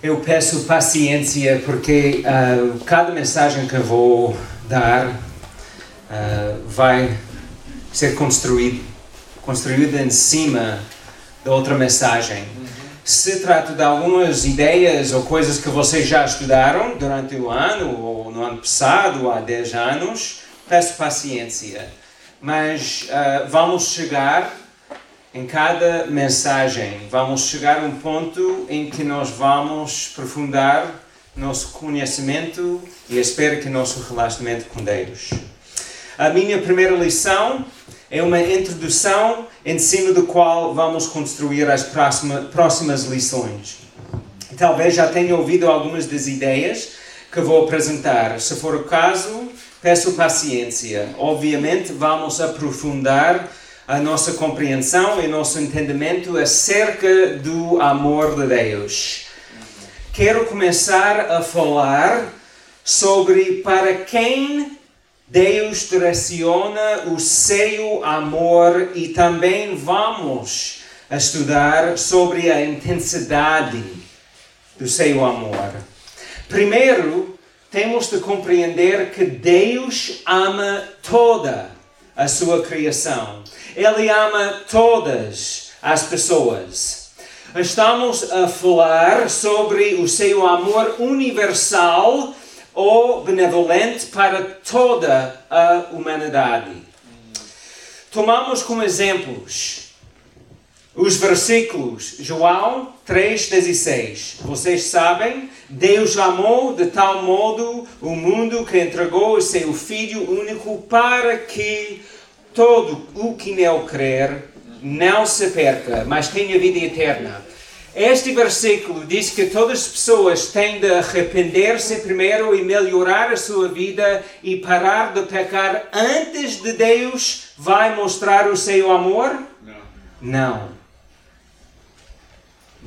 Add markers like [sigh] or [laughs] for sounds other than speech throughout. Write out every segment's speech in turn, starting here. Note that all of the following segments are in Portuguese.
Eu peço paciência porque uh, cada mensagem que eu vou dar uh, vai ser construído, construída em cima da outra mensagem. Se trata de algumas ideias ou coisas que vocês já estudaram durante o ano ou no ano passado, há 10 anos, peço paciência. Mas uh, vamos chegar em cada mensagem, vamos chegar a um ponto em que nós vamos aprofundar nosso conhecimento e espero que nosso relacionamento com Deus. A minha primeira lição é uma introdução em cima do qual vamos construir as próxima, próximas lições. Talvez já tenha ouvido algumas das ideias que vou apresentar. Se for o caso, peço paciência. Obviamente, vamos aprofundar a nossa compreensão e nosso entendimento acerca do amor de Deus. Quero começar a falar sobre para quem Deus direciona o seu amor e também vamos estudar sobre a intensidade do seu amor. Primeiro, temos de compreender que Deus ama toda a sua criação. Ele ama todas as pessoas. Estamos a falar sobre o seu amor universal ou benevolente para toda a humanidade. Tomamos como exemplos os versículos João 3,16. Vocês sabem, Deus amou de tal modo o mundo que entregou o seu Filho único para que todo o que nele crer não se perca, mas tenha vida eterna. Este versículo diz que todas as pessoas têm de arrepender-se primeiro e melhorar a sua vida e parar de pecar antes de Deus vai mostrar o seu amor? Não. Não.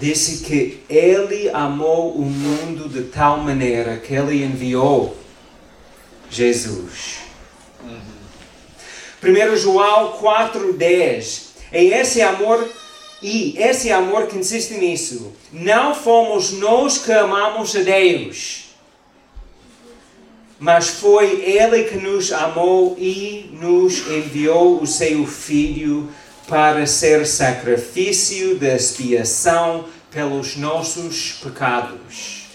Disse que Ele amou o mundo de tal maneira que Ele enviou Jesus. 1 João 4,10. É esse amor, e esse amor consiste nisso. Não fomos nós que amamos a Deus, mas foi Ele que nos amou e nos enviou o seu Filho para ser sacrifício de expiação pelos nossos pecados.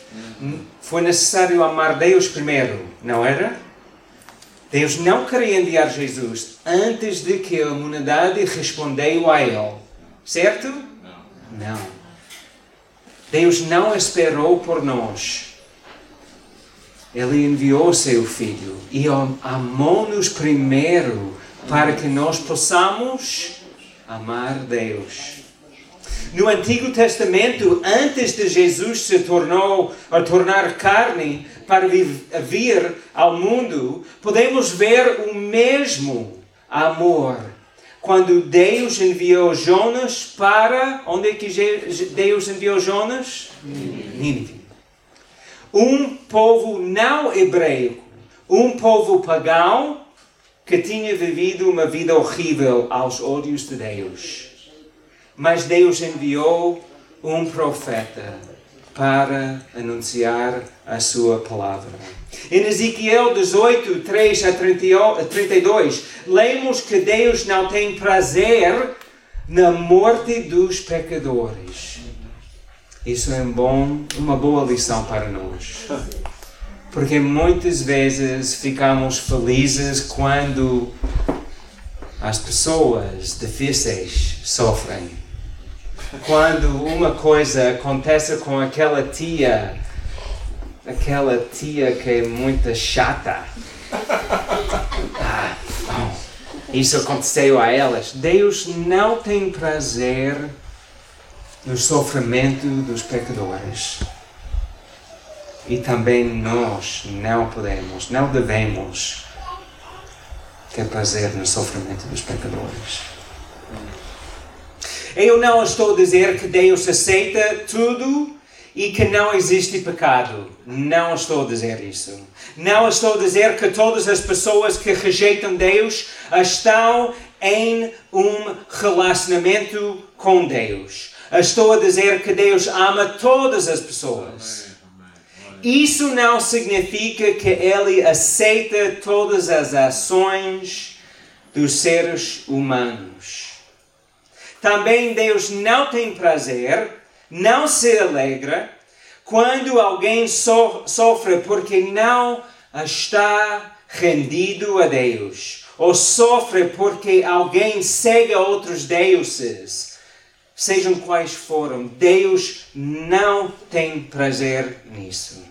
Foi necessário amar Deus primeiro, não era? Deus não queria enviar Jesus antes de que a humanidade respondeu a Ele. Certo? Não. não. Deus não esperou por nós. Ele enviou seu Filho e amou-nos primeiro para que nós possamos amar Deus. No Antigo Testamento, antes de Jesus se tornou a tornar carne para vir ao mundo, podemos ver o mesmo amor. Quando Deus enviou Jonas para onde é que Deus enviou Jonas? Nínive. Um povo não hebraico, um povo pagão que tinha vivido uma vida horrível aos olhos de Deus. Mas Deus enviou um profeta para anunciar a sua palavra. Em Ezequiel 18, 3 a 32, lemos que Deus não tem prazer na morte dos pecadores. Isso é um bom, uma boa lição para nós. Porque muitas vezes ficamos felizes quando as pessoas difíceis sofrem. Quando uma coisa acontece com aquela tia, aquela tia que é muito chata. Ah, bom, isso aconteceu a elas. Deus não tem prazer no sofrimento dos pecadores. E também nós não podemos, não devemos ter prazer no sofrimento dos pecadores. Eu não estou a dizer que Deus aceita tudo e que não existe pecado. Não estou a dizer isso. Não estou a dizer que todas as pessoas que rejeitam Deus estão em um relacionamento com Deus. Estou a dizer que Deus ama todas as pessoas. Isso não significa que Ele aceita todas as ações dos seres humanos. Também Deus não tem prazer, não se alegra quando alguém so sofre porque não está rendido a Deus, ou sofre porque alguém segue outros deuses, sejam quais foram, Deus não tem prazer nisso.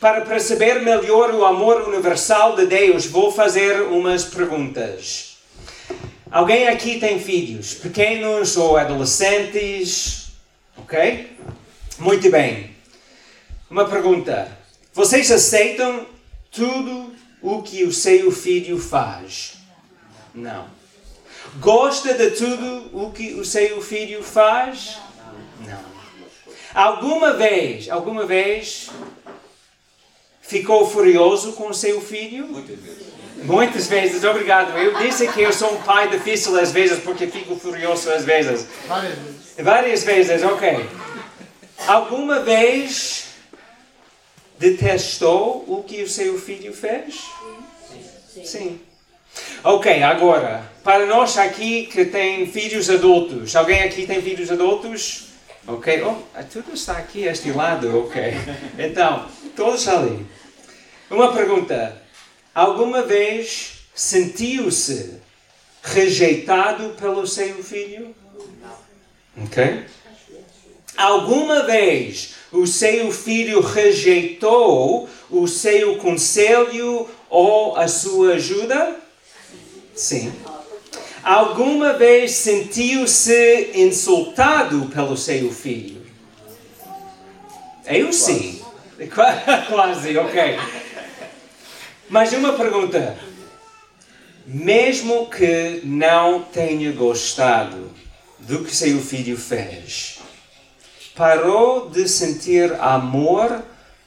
Para perceber melhor o amor universal de Deus, vou fazer umas perguntas. Alguém aqui tem filhos, pequenos ou adolescentes? Ok? Muito bem. Uma pergunta. Vocês aceitam tudo o que o seu filho faz? Não. Gosta de tudo o que o seu filho faz? Não. Alguma vez, alguma vez ficou furioso com o seu filho? Muitas vezes. Muitas vezes, obrigado. Eu disse que eu sou um pai difícil às vezes porque fico furioso às vezes. Várias vezes. Várias vezes, ok. Alguma vez detestou o que o seu filho fez? Sim. Ok, agora, para nós aqui que tem filhos adultos, alguém aqui tem filhos adultos? Ok, oh, tudo está aqui este lado, ok. Então, todos ali. Uma pergunta. Alguma vez sentiu-se rejeitado pelo seu filho? Ok? Alguma vez o seu filho rejeitou o seu conselho ou a sua ajuda? Sim. Alguma vez sentiu-se insultado pelo seu filho? Eu sim. Quase, [laughs] ok. Mas uma pergunta. Mesmo que não tenha gostado do que seu filho fez, parou de sentir amor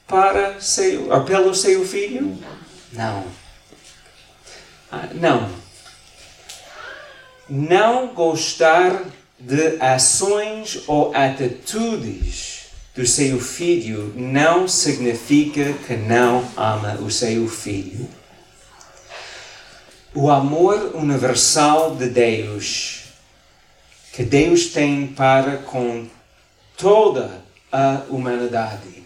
para seu, pelo seu filho? Não. Ah, não. Não gostar de ações ou atitudes do seu filho não significa que não ama o seu filho. O amor universal de Deus que Deus tem para com toda a humanidade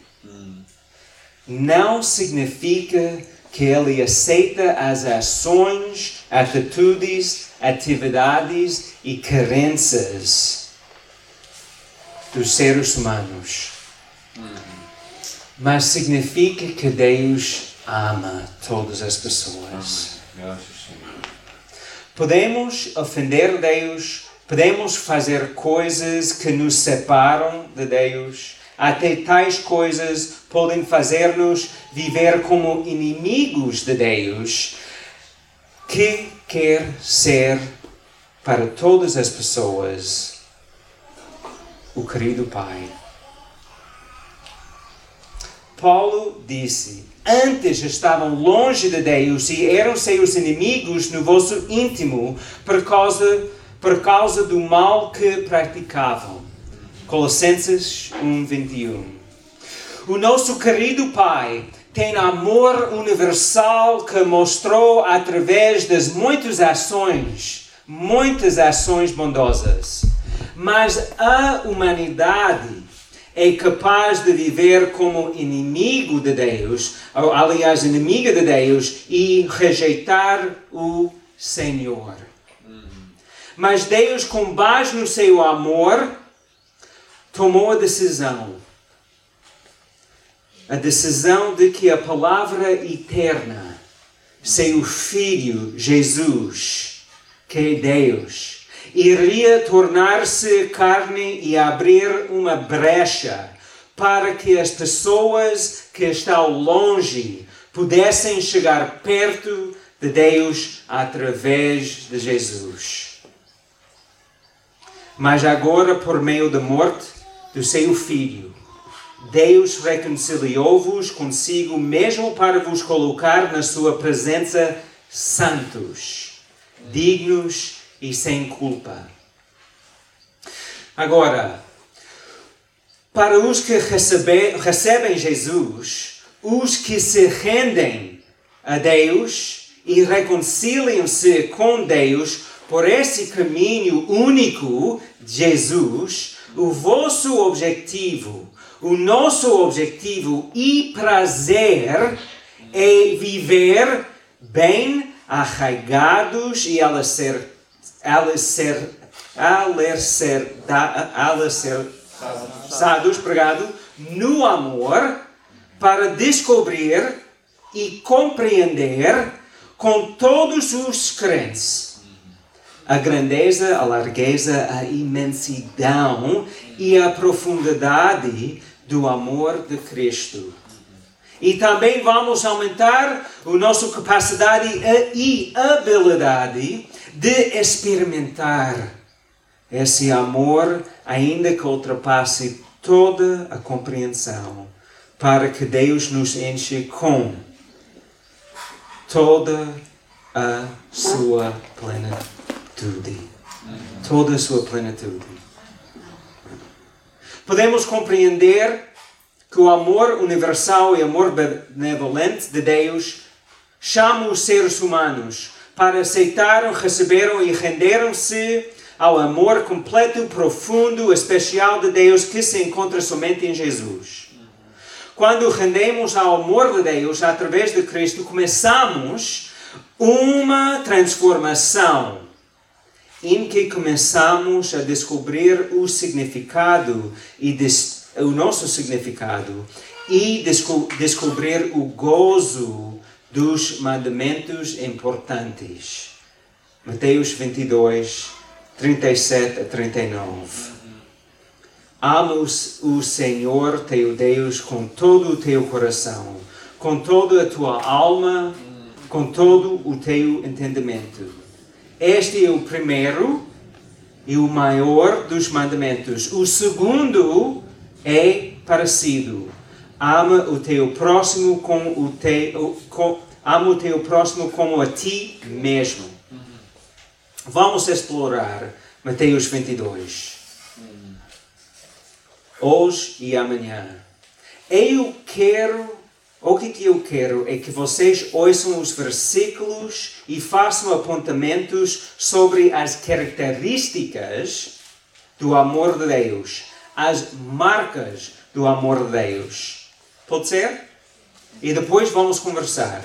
não significa que ele aceita as ações, atitudes, atividades e crenças dos seres humanos. Mas significa que Deus ama todas as pessoas. Podemos ofender Deus, podemos fazer coisas que nos separam de Deus, até tais coisas podem fazer-nos viver como inimigos de Deus, que quer ser para todas as pessoas? O querido Pai. Paulo disse: Antes estavam longe de Deus e eram seus inimigos no vosso íntimo por causa, por causa do mal que praticavam. Colossenses 1, 21. O nosso querido Pai tem amor universal que mostrou através das muitas ações, muitas ações bondosas. Mas a humanidade é capaz de viver como inimigo de Deus, ou, aliás, inimiga de Deus, e rejeitar o Senhor. Mas Deus, com base no seu amor, tomou a decisão. A decisão de que a palavra eterna, seu Filho Jesus, que é Deus, iria tornar-se carne e abrir uma brecha para que as pessoas que estão longe pudessem chegar perto de Deus através de Jesus. Mas agora, por meio da morte do seu Filho, Deus reconciliou-vos consigo mesmo para vos colocar na sua presença santos, dignos e sem culpa. Agora, para os que recebe, recebem Jesus, os que se rendem a Deus e reconciliam-se com Deus por esse caminho único Jesus, o vosso objetivo, o nosso objetivo e prazer é viver bem arraigados e alicer, alicer, alicerçados, pregado, no amor, para descobrir e compreender com todos os crentes a grandeza, a largueza, a imensidão e a profundidade do amor de Cristo. E também vamos aumentar a nossa capacidade e habilidade de experimentar esse amor, ainda que ultrapasse toda a compreensão, para que Deus nos enche com toda a sua plenitude. Toda a sua plenitude. Podemos compreender que o amor universal e amor benevolente de Deus chama os seres humanos para aceitaram, receberam e renderam-se ao amor completo, profundo, especial de Deus que se encontra somente em Jesus. Quando rendemos ao amor de Deus através de Cristo, começamos uma transformação em que começamos a descobrir o significado e o nosso significado e desco descobrir o gozo dos mandamentos importantes. Mateus 22, 37 a 39. Ama o Senhor teu Deus com todo o teu coração, com toda a tua alma, com todo o teu entendimento. Este é o primeiro e o maior dos mandamentos. O segundo é parecido. Ama o teu próximo com o teu, com, ama o teu próximo como a ti mesmo. Vamos explorar Mateus 22. Hoje e amanhã. Eu quero, o que eu quero é que vocês ouçam os versículos e façam apontamentos sobre as características do amor de Deus, as marcas do amor de Deus. Pode ser? E depois vamos conversar.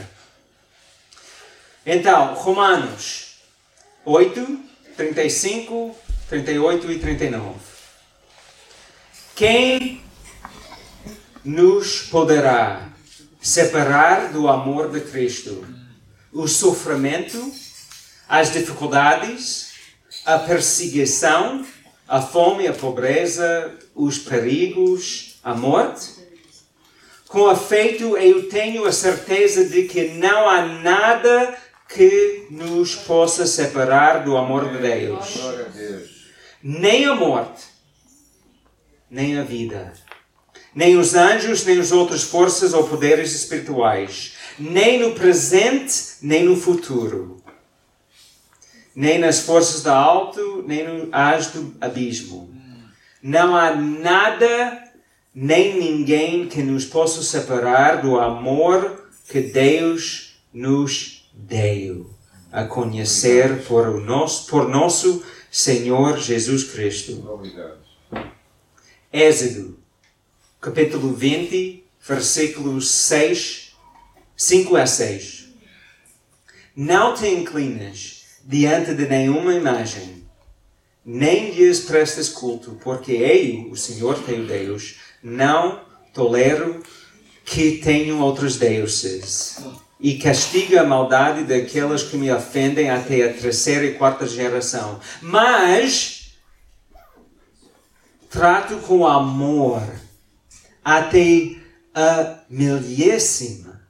Então, Romanos 8, 35, 38 e 39. Quem nos poderá separar do amor de Cristo? O sofrimento, as dificuldades, a perseguição, a fome, a pobreza, os perigos, a morte? Com afeito, eu tenho a certeza de que não há nada que nos possa separar do amor de Deus. Nem a morte, nem a vida, nem os anjos, nem as outras forças ou poderes espirituais, nem no presente, nem no futuro, nem nas forças do alto, nem no as do abismo. Não há nada nem ninguém que nos possa separar do amor que Deus nos deu a conhecer por, o nosso, por nosso Senhor Jesus Cristo. Obrigado. Êxodo, capítulo 20, versículos 6, 5 a 6. Não te inclinas diante de nenhuma imagem, nem lhes prestes culto, porque eu, o Senhor teu Deus, não tolero que tenham outros deuses. E castiga a maldade daquelas que me ofendem até a terceira e quarta geração. Mas trato com amor até a milésima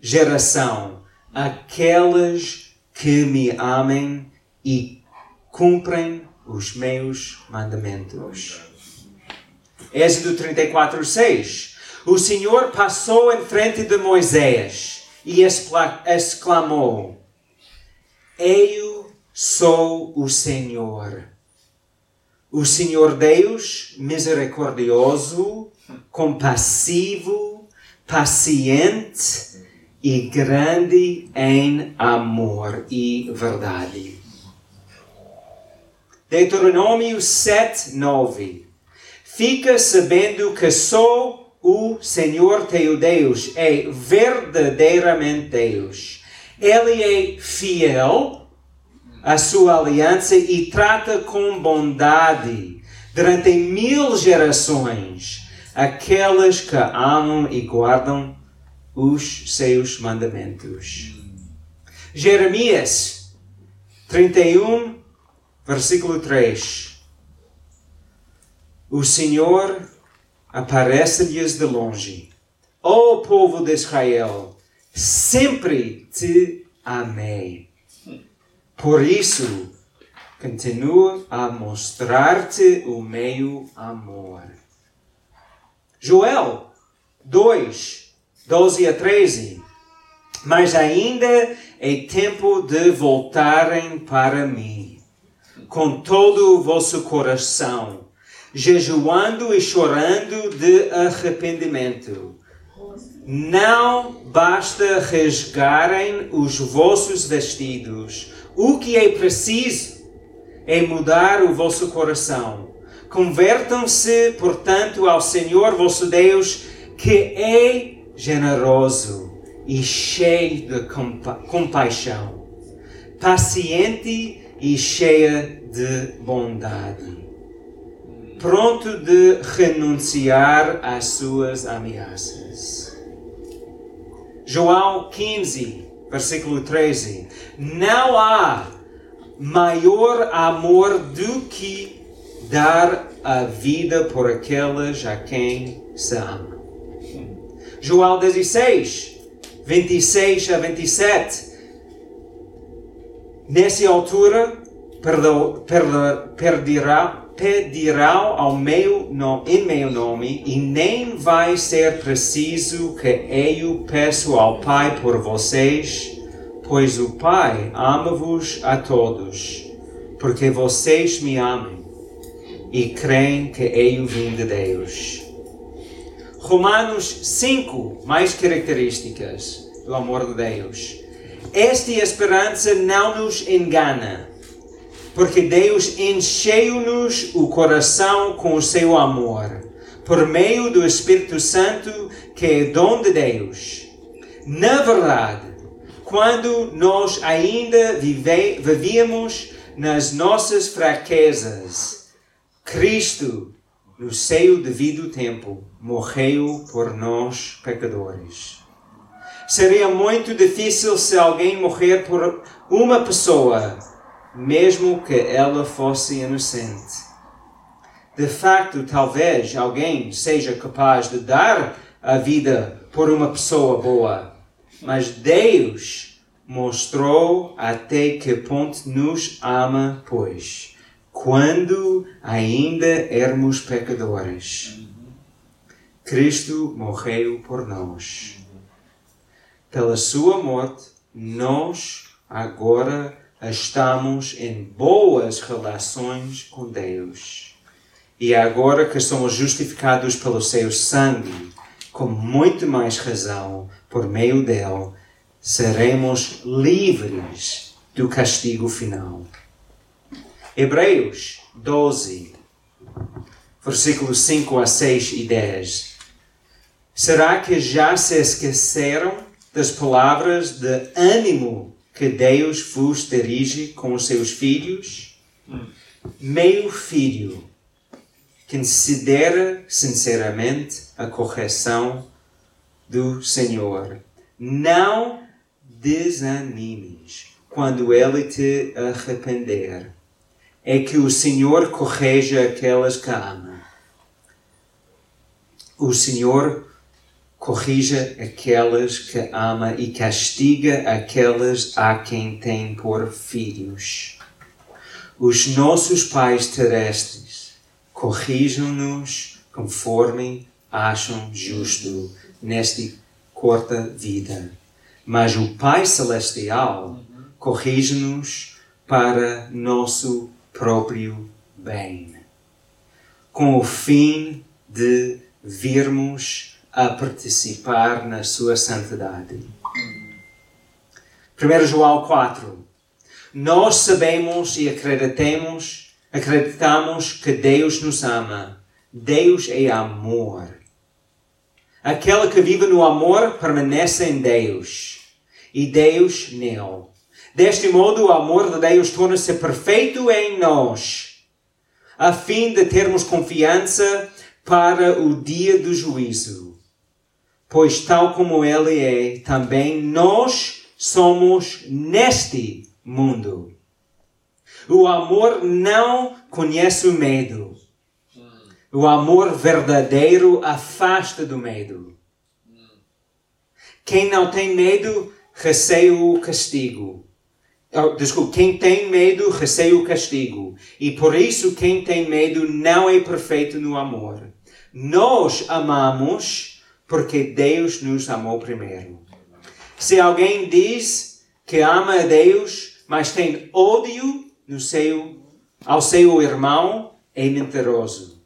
geração aquelas que me amem e cumprem os meus mandamentos. Êxodo 34, 6. O Senhor passou em frente de Moisés e exclamou: Eu sou o Senhor, O Senhor Deus, misericordioso, compassivo, paciente e grande em amor e verdade. Deuteronômio 7, 9. Fica sabendo que só o Senhor teu Deus é verdadeiramente Deus. Ele é fiel à sua aliança e trata com bondade durante mil gerações aquelas que amam e guardam os seus mandamentos. Jeremias 31, Versículo 3. O Senhor aparece-lhes de longe. Ó oh, povo de Israel, sempre te amei. Por isso, continuo a mostrar-te o meu amor. Joel 2, 12 a 13. Mas ainda é tempo de voltarem para mim com todo o vosso coração, jejuando e chorando de arrependimento. Não basta rasgarem os vossos vestidos. O que é preciso é mudar o vosso coração. Convertam-se, portanto, ao Senhor vosso Deus, que é generoso e cheio de compa compaixão, paciente e cheia de bondade, pronto de renunciar às suas ameaças. João 15, versículo 13. Não há maior amor do que dar a vida por aqueles a quem se ama. João 16, 26 a 27. Nessa altura, perderá, pedirá ao meu nome, em meu nome, e nem vai ser preciso que eu peço ao Pai por vocês, pois o Pai ama-vos a todos, porque vocês me amem e creem que eu vim de Deus. Romanos 5, mais características do amor de Deus. Esta esperança não nos engana, porque Deus encheu-nos o coração com o seu amor, por meio do Espírito Santo, que é dom de Deus. Na verdade, quando nós ainda vive, vivíamos nas nossas fraquezas, Cristo, no seu devido tempo, morreu por nós pecadores. Seria muito difícil se alguém morrer por uma pessoa, mesmo que ela fosse inocente. De facto, talvez alguém seja capaz de dar a vida por uma pessoa boa, mas Deus mostrou até que ponto nos ama, pois, quando ainda éramos pecadores, Cristo morreu por nós pela sua morte, nós agora estamos em boas relações com Deus. E agora que somos justificados pelo seu sangue, com muito mais razão, por meio dele, seremos livres do castigo final. Hebreus 12, versículos 5 a 6 e 10. Será que já se esqueceram das palavras de ânimo que Deus vos dirige com os seus filhos? Meu filho, considera sinceramente a correção do Senhor. Não desanimes quando ele te arrepender. É que o Senhor correja aquelas que ama. O Senhor corrija aquelas que ama e castiga aquelas a quem tem por filhos. Os nossos pais terrestres corrijam-nos conforme acham justo nesta curta vida. Mas o Pai Celestial corrige-nos para nosso próprio bem. com o fim de virmos a participar na sua santidade. 1 João 4. Nós sabemos e acreditamos, acreditamos que Deus nos ama. Deus é amor. Aquele que vive no amor permanece em Deus e Deus nele. Deste modo, o amor de Deus torna-se perfeito em nós, a fim de termos confiança para o dia do juízo. Pois, tal como Ele é, também nós somos neste mundo. O amor não conhece o medo. O amor verdadeiro afasta do medo. Quem não tem medo receia o castigo. Oh, desculpa, quem tem medo receia o castigo. E por isso quem tem medo não é perfeito no amor. Nós amamos porque Deus nos amou primeiro. Se alguém diz que ama a Deus, mas tem ódio no seu, ao seu irmão, é mentiroso.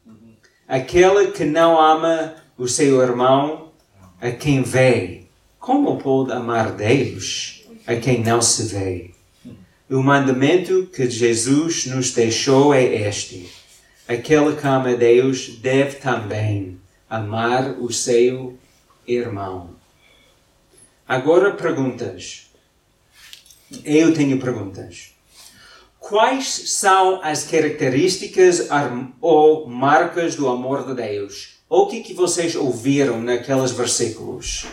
Aquele que não ama o seu irmão, a quem vê, como pode amar Deus a quem não se vê? O mandamento que Jesus nos deixou é este: aquele que ama Deus deve também amar o seu irmão. Agora perguntas. Eu tenho perguntas. Quais são as características ou marcas do amor de Deus? O que, que vocês ouviram naqueles versículos?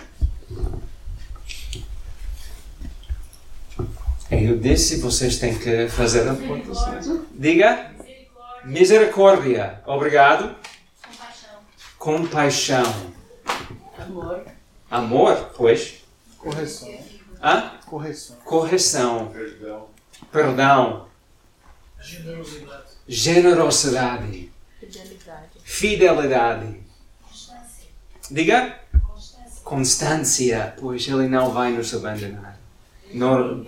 Eu disse, vocês têm que fazer a pontuação. Diga. Misericórdia. Obrigado. Compaixão. Amor. Amor, pois. Correção. Hã? Correção. Correção. Perdão. Perdão. Generosidade. Generosidade. Fidelidade. Fidelidade. Constância. Diga. Constância. Constância, pois Ele não vai nos abandonar. No,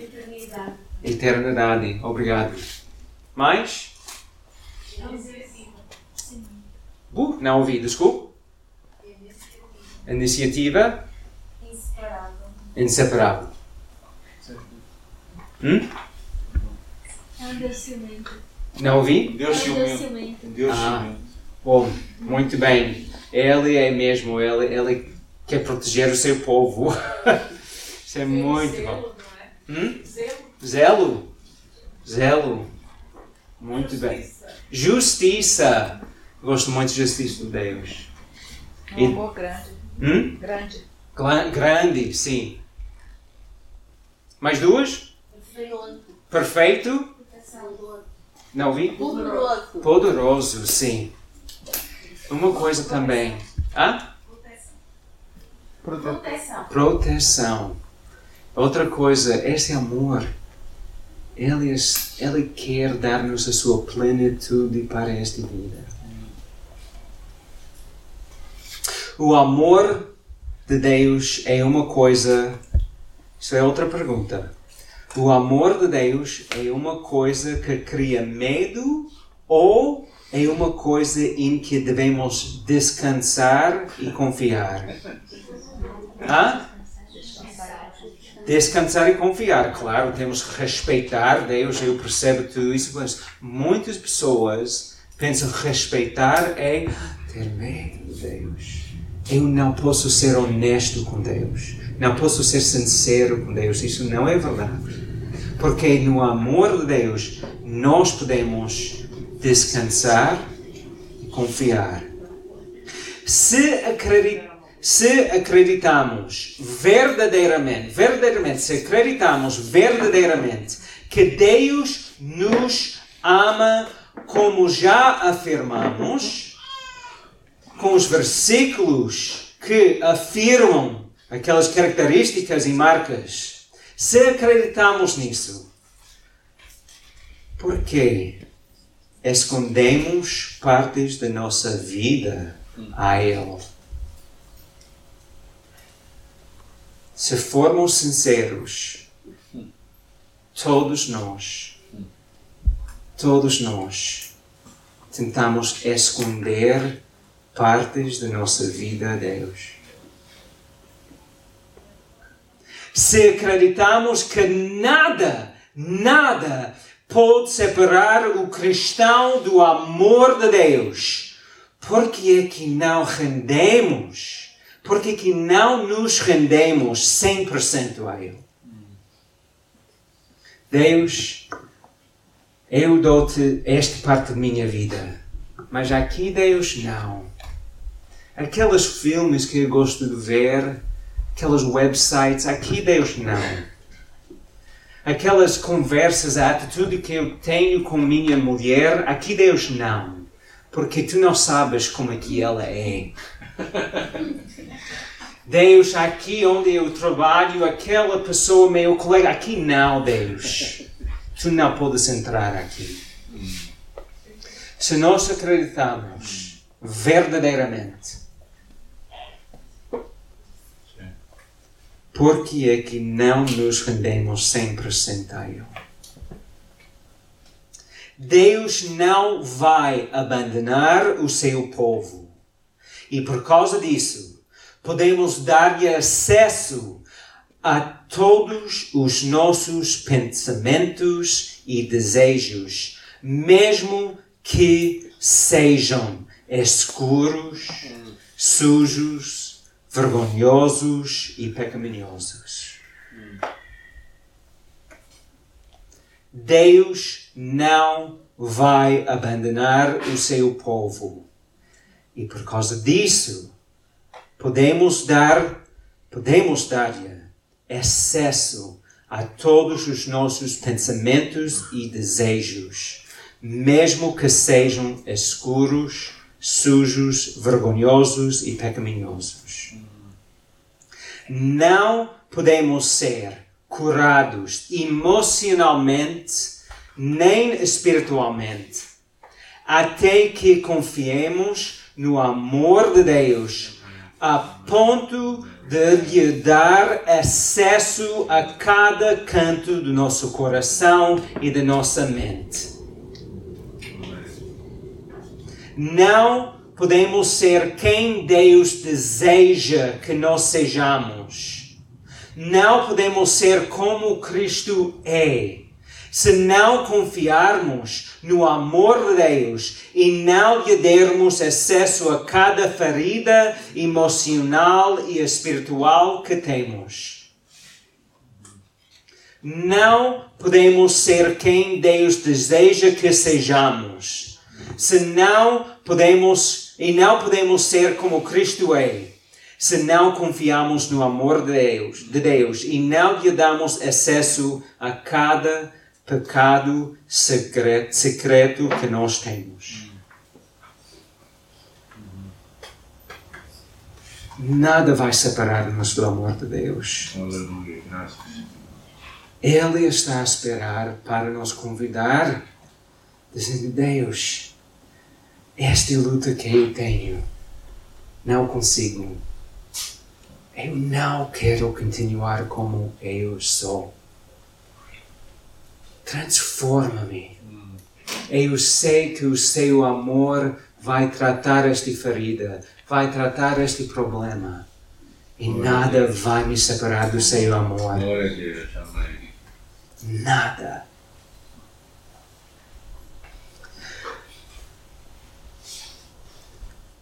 Eternidade. eternidade. Obrigado. Mais? Uh, não ouvi, desculpe. Iniciativa Inseparável. inseparável. Hum? É um Deus ciumento. Não ouvi? Deus É um Deus ciumento. Deus Ah. Bom, muito bem. Ele é mesmo, ele, ele quer proteger o seu povo. [laughs] Isso é muito bom. Hum? Zelo. Zelo. Muito bem. Justiça. Gosto muito de justiça de Deus. É um amor grande. Hum? Grande. Gla- Grande, sim. Mais duas? Perfeito? Proteção. Não ouvi? Poderoso. Poderoso, sim. Uma coisa também. Hã? Protetor. Proteção. Proteção. Outra coisa, esse amor. Ele, es- ele quer dar-nos a sua plenitude para esta vida. O amor de Deus é uma coisa. Isso é outra pergunta. O amor de Deus é uma coisa que cria medo ou é uma coisa em que devemos descansar e confiar? Hã? Descansar e confiar, claro, temos que respeitar Deus, eu percebo tudo isso, mas muitas pessoas pensam que respeitar é ter medo de Deus. Eu não posso ser honesto com Deus, não posso ser sincero com Deus, isso não é verdade. Porque no amor de Deus nós podemos descansar e confiar. Se acreditar se acreditamos verdadeiramente, verdadeiramente, se acreditamos verdadeiramente que Deus nos ama como já afirmamos, com os versículos que afirmam aquelas características e marcas, se acreditamos nisso, por que escondemos partes da nossa vida a Ele? Se formos sinceros, todos nós, todos nós tentamos esconder partes da nossa vida a Deus. Se acreditamos que nada, nada pode separar o cristão do amor de Deus, por que é que não rendemos? Por que que não nos rendemos 100% a Ele? Deus, eu dou-te esta parte da minha vida, mas aqui, Deus, não. Aqueles filmes que eu gosto de ver, aqueles websites, aqui, Deus, não. Aquelas conversas, a atitude que eu tenho com minha mulher, aqui, Deus, não. Porque tu não sabes como é que ela é. [laughs] Deus, aqui onde eu trabalho, aquela pessoa, meu colega, aqui não, Deus. Tu não podes entrar aqui. Se nós acreditamos verdadeiramente, por que é que não nos rendemos sempre a Ele? Deus não vai abandonar o seu povo. E por causa disso, podemos dar-lhe acesso a todos os nossos pensamentos e desejos, mesmo que sejam escuros, sujos, vergonhosos e pecaminosos. Deus não vai abandonar o seu povo. E por causa disso, podemos dar, podemos dar-lhe acesso a todos os nossos pensamentos e desejos, mesmo que sejam escuros, sujos, vergonhosos e pecaminosos. Não podemos ser curados emocionalmente nem espiritualmente até que confiemos no amor de Deus a ponto de lhe dar acesso a cada canto do nosso coração e da nossa mente. Não podemos ser quem Deus deseja que nós sejamos. Não podemos ser como Cristo é se não confiarmos no amor de Deus e não lhe dermos acesso a cada ferida emocional e espiritual que temos. Não podemos ser quem Deus deseja que sejamos. Se não podemos e não podemos ser como Cristo é, se não confiamos no amor de Deus, de Deus e não lhe damos acesso a cada pecado secreto, secreto que nós temos. Nada vai separar-nos do amor de Deus. Aleluia, graças. Ele está a esperar para nos convidar, dizendo: Deus, esta luta que eu tenho, não consigo. Eu não quero continuar como eu sou. Transforma-me. Eu sei que o seu amor vai tratar esta ferida, vai tratar este problema. E nada vai me separar do seu amor. Glória a Deus, amém. Nada.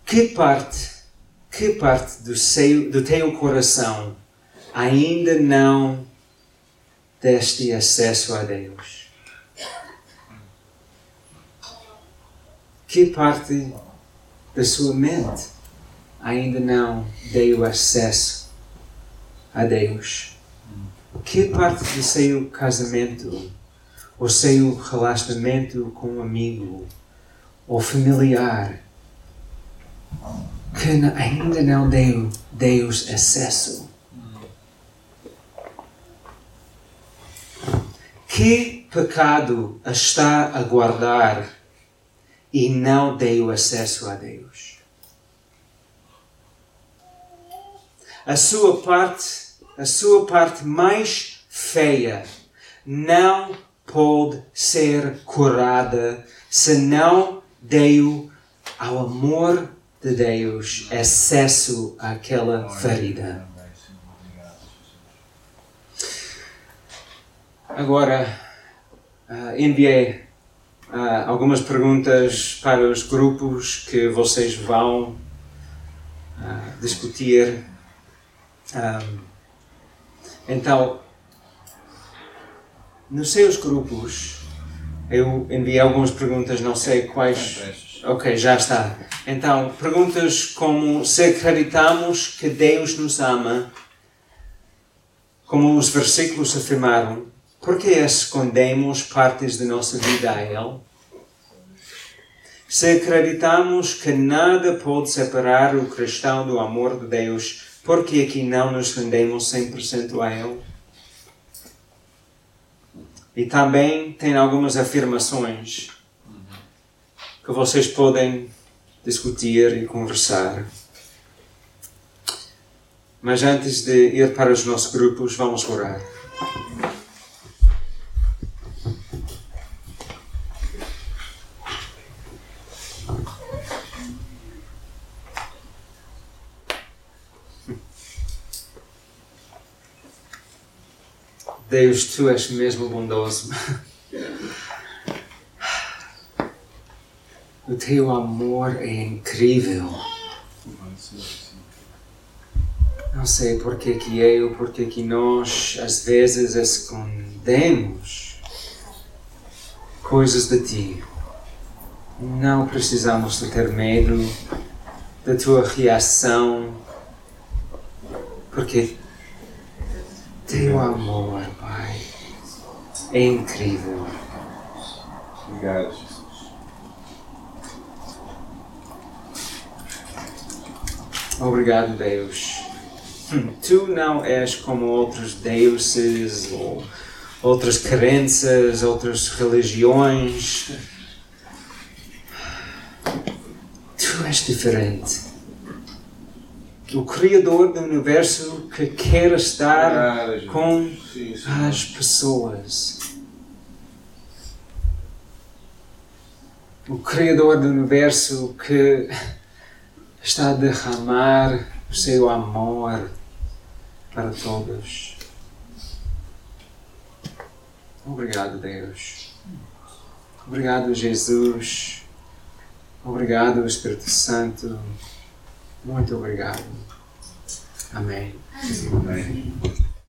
Que parte, que parte do, seu, do teu coração ainda não deste acesso a Deus? Que parte da sua mente ainda não deu acesso a Deus? Que parte do seu casamento, ou seu relacionamento com um amigo ou familiar que ainda não deu Deus acesso? Que pecado está a guardar e não deu acesso a Deus? A sua parte, a sua parte mais feia, não pode ser curada se não deu ao amor de Deus acesso àquela ferida. Também, sim. Obrigado, Jesus. Agora, ah, enviei ah, algumas perguntas para os grupos que vocês vão ah, discutir. Ah, então, nos seus grupos, eu enviei algumas perguntas, não sei quais. Prestes. Ok, já está. Então, perguntas como se acreditamos que Deus nos ama, como os versículos afirmaram, por que escondemos partes de nossa vida a Ele? Se acreditamos que nada pode separar o cristão do amor de Deus, por que aqui não nos rendemos 100% a Ele? E também tem algumas afirmações que vocês podem discutir e conversar. Mas antes de ir para os nossos grupos, vamos orar. Deus, tu és mesmo bondoso. O teu amor é incrível. Não sei porque que eu, porque que nós às vezes escondemos coisas de ti. Não precisamos de ter medo da tua reação, porque teu amor, é incrível. Obrigado, Jesus. Obrigado, Deus. Hum, Tu não és como outros deuses ou outras crenças, outras religiões. Tu és diferente. O Criador do universo que quer estar com as pessoas. O Criador do universo que está a derramar o seu amor para todos. Obrigado, Deus. Obrigado, Jesus. Obrigado, Espírito Santo. Muito obrigado. Amém. Amém.